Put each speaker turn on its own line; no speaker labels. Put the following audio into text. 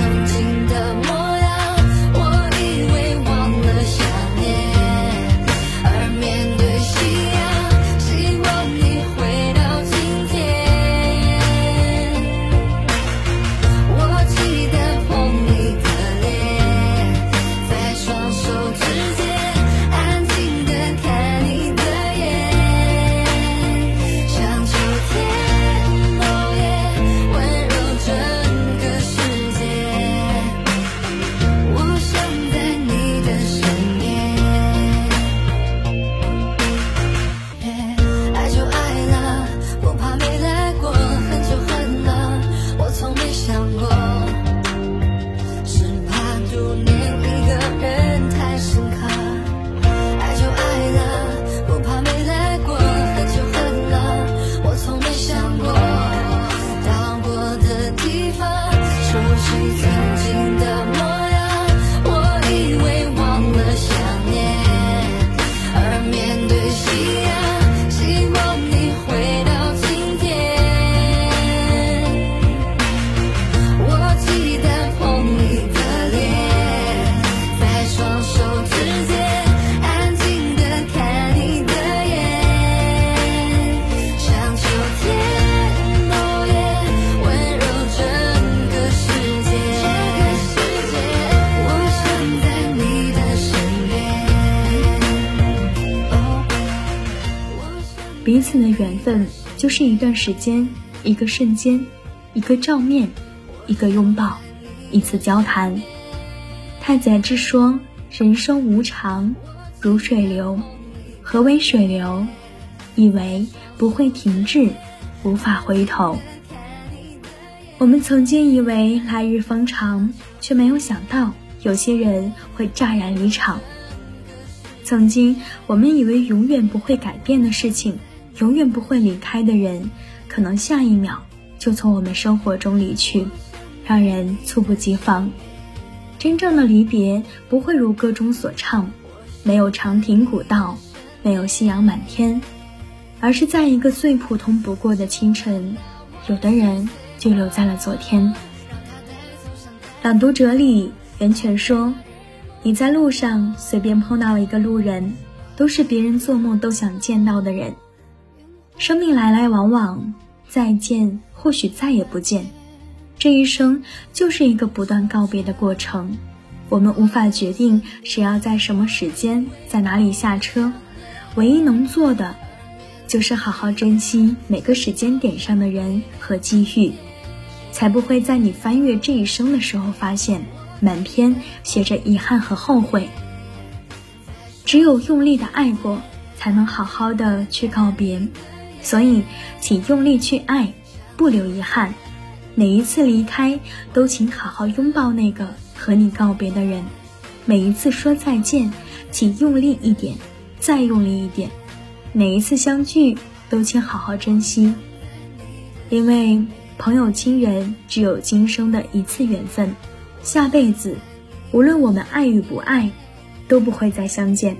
曾经彼此的缘分就是一段时间，一个瞬间，一个照面，一个拥抱，一次交谈。太宰治说：“人生无常，如水流。何为水流？以为不会停滞，无法回头。”我们曾经以为来日方长，却没有想到有些人会乍然离场。曾经我们以为永远不会改变的事情，永远不会离开的人，可能下一秒就从我们生活中离去，让人猝不及防。真正的离别不会如歌中所唱，没有长亭古道，没有夕阳满天，而是在一个最普通不过的清晨，有的人。就留在了昨天。朗读者里，袁泉说：“你在路上随便碰到一个路人，都是别人做梦都想见到的人。生命来来往往，再见或许再也不见。这一生就是一个不断告别的过程。我们无法决定谁要在什么时间在哪里下车，唯一能做的，就是好好珍惜每个时间点上的人和机遇。”才不会在你翻阅这一生的时候，发现满篇写着遗憾和后悔。只有用力的爱过，才能好好的去告别。所以，请用力去爱，不留遗憾。每一次离开，都请好好拥抱那个和你告别的人。每一次说再见，请用力一点，再用力一点。每一次相聚，都请好好珍惜，因为。朋友、亲人，只有今生的一次缘分，下辈子，无论我们爱与不爱，都不会再相见。